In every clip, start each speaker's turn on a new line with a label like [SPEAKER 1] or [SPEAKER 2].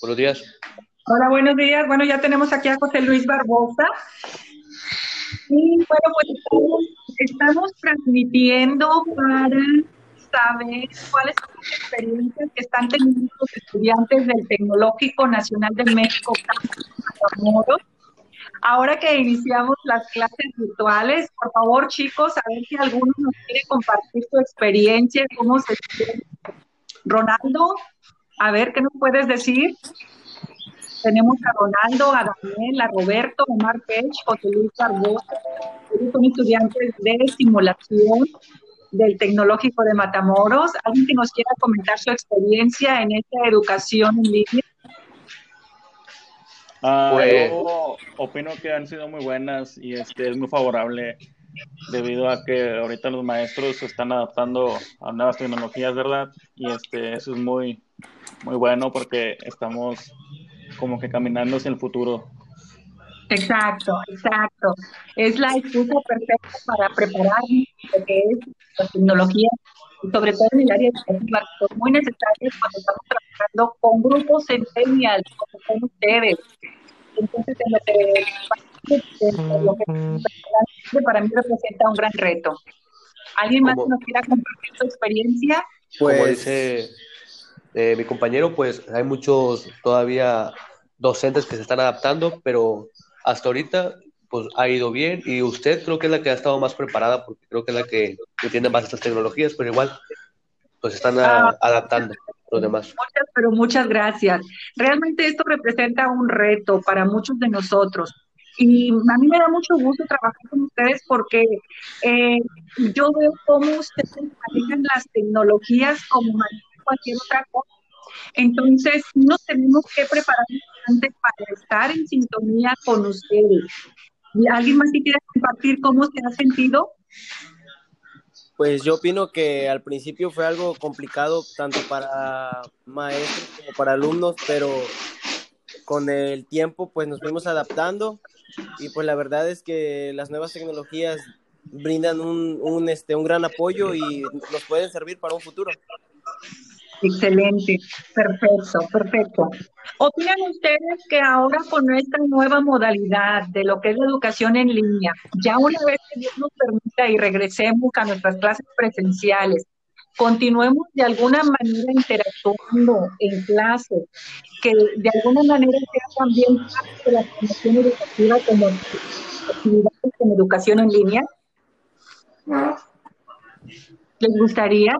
[SPEAKER 1] Buenos días.
[SPEAKER 2] Hola, buenos días. Bueno, ya tenemos aquí a José Luis Barbosa. Y bueno, pues estamos, transmitiendo para saber cuáles son las experiencias que están teniendo los estudiantes del Tecnológico Nacional de México, Ahora que iniciamos las clases virtuales, por favor, chicos, a ver si alguno nos quiere compartir su experiencia, cómo se siente. Ronaldo, a ver, ¿qué nos puedes decir? Tenemos a Ronaldo, a Daniel, a Roberto, a Omar Pech, José Luis Barbosa. Ellos son estudiantes de simulación del Tecnológico de Matamoros. ¿Alguien que nos quiera comentar su experiencia en esta educación en línea?
[SPEAKER 3] Ah, pues, yo opino que han sido muy buenas y este es muy favorable debido a que ahorita los maestros se están adaptando a nuevas tecnologías, ¿verdad? Y este eso es muy muy bueno porque estamos como que caminando hacia el futuro.
[SPEAKER 2] Exacto, exacto. Es la excusa perfecta para preparar lo que es la tecnología, sobre todo en el área educativa, son muy necesarias cuando estamos trabajando con grupos centennials, como son ustedes. Entonces, lo que para mí representa un gran reto. ¿Alguien más nos quiera compartir su experiencia?
[SPEAKER 1] Pues, como dice eh, mi compañero, pues hay muchos todavía docentes que se están adaptando, pero hasta ahorita pues ha ido bien y usted creo que es la que ha estado más preparada porque creo que es la que entiende más estas tecnologías, pero igual pues están ah, adaptando los demás.
[SPEAKER 2] Muchas, pero muchas gracias. Realmente esto representa un reto para muchos de nosotros. Y a mí me da mucho gusto trabajar con ustedes porque eh, yo veo cómo ustedes manejan las tecnologías como manejan cualquier otra cosa entonces, nos tenemos que preparar antes para estar en sintonía con ustedes. ¿Y ¿Alguien más que quiera compartir cómo se ha sentido?
[SPEAKER 4] Pues yo opino que al principio fue algo complicado tanto para maestros como para alumnos, pero con el tiempo pues nos fuimos adaptando y pues la verdad es que las nuevas tecnologías brindan un, un, este, un gran apoyo y nos pueden servir para un futuro.
[SPEAKER 2] Excelente, perfecto, perfecto. ¿Opinan ustedes que ahora con esta nueva modalidad de lo que es la educación en línea, ya una vez que Dios nos permita y regresemos a nuestras clases presenciales, continuemos de alguna manera interactuando en clase, que de alguna manera sea también parte de la formación educativa como actividades en educación en línea? ¿Les gustaría?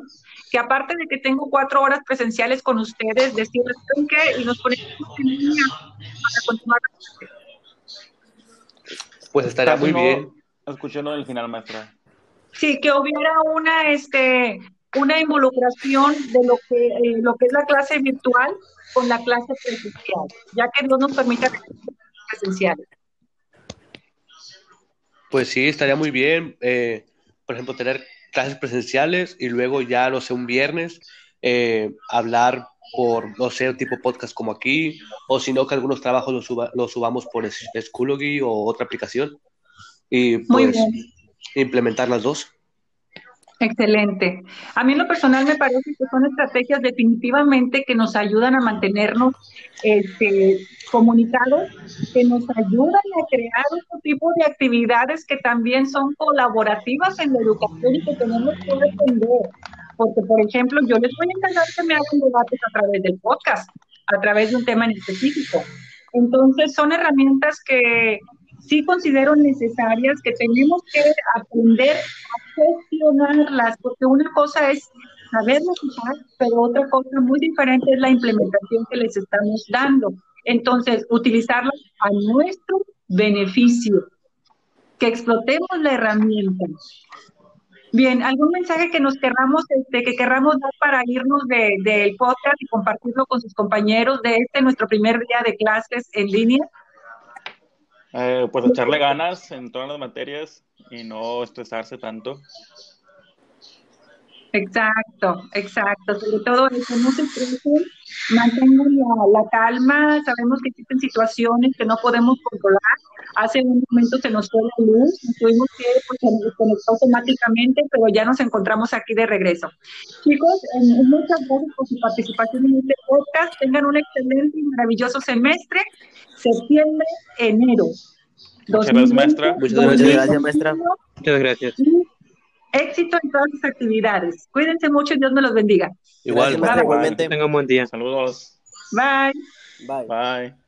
[SPEAKER 2] que aparte de que tengo cuatro horas presenciales con ustedes, decirles qué y nos ponemos en línea para continuar.
[SPEAKER 1] Pues estaría muy bien.
[SPEAKER 3] Escuchando el final, maestra.
[SPEAKER 2] Sí, que hubiera una, este, una involucración de lo que, eh, lo que es la clase virtual con la clase presencial, ya que no nos permite presenciales.
[SPEAKER 1] Pues sí, estaría muy bien, eh, por ejemplo, tener clases presenciales y luego ya, no sé, un viernes, eh, hablar por, no sé, tipo podcast como aquí, o si no, que algunos trabajos los, suba, los subamos por Schoology o otra aplicación y pues implementar las dos.
[SPEAKER 2] Excelente. A mí en lo personal me parece que son estrategias definitivamente que nos ayudan a mantenernos este, comunicados, que nos ayudan a crear otro tipo de actividades que también son colaborativas en la educación y que tenemos que defender. Porque, por ejemplo, yo les voy a encargar que me hagan debates a través del podcast, a través de un tema en específico. Entonces, son herramientas que sí considero necesarias, que tenemos que aprender a gestionarlas, porque una cosa es saberlas usar, pero otra cosa muy diferente es la implementación que les estamos dando. Entonces, utilizarlas a nuestro beneficio, que explotemos la herramienta. Bien, ¿algún mensaje que nos querramos, este, que querramos dar para irnos del de, podcast y compartirlo con sus compañeros de este nuestro primer día de clases en línea?
[SPEAKER 3] Eh, pues echarle ganas en todas las materias y no estresarse tanto.
[SPEAKER 2] Exacto, exacto. Sobre todo eso, no se estresen, mantengan la, la, calma. Sabemos que existen situaciones que no podemos controlar. Hace un momento se nos fue la luz, nos tuvimos que pues, automáticamente, pero ya nos encontramos aquí de regreso. Chicos, eh, muchas gracias por su participación en este podcast. Tengan un excelente y maravilloso semestre, septiembre, enero.
[SPEAKER 3] Muchas gracias, maestra.
[SPEAKER 4] Muchas gracias, maestra.
[SPEAKER 5] Muchas gracias.
[SPEAKER 2] Éxito en todas sus actividades. Cuídense mucho y Dios me los bendiga.
[SPEAKER 1] Igual,
[SPEAKER 4] Gracias, maestra, igualmente.
[SPEAKER 5] Tengan un buen día.
[SPEAKER 3] Saludos.
[SPEAKER 2] Bye.
[SPEAKER 4] Bye.
[SPEAKER 3] Bye.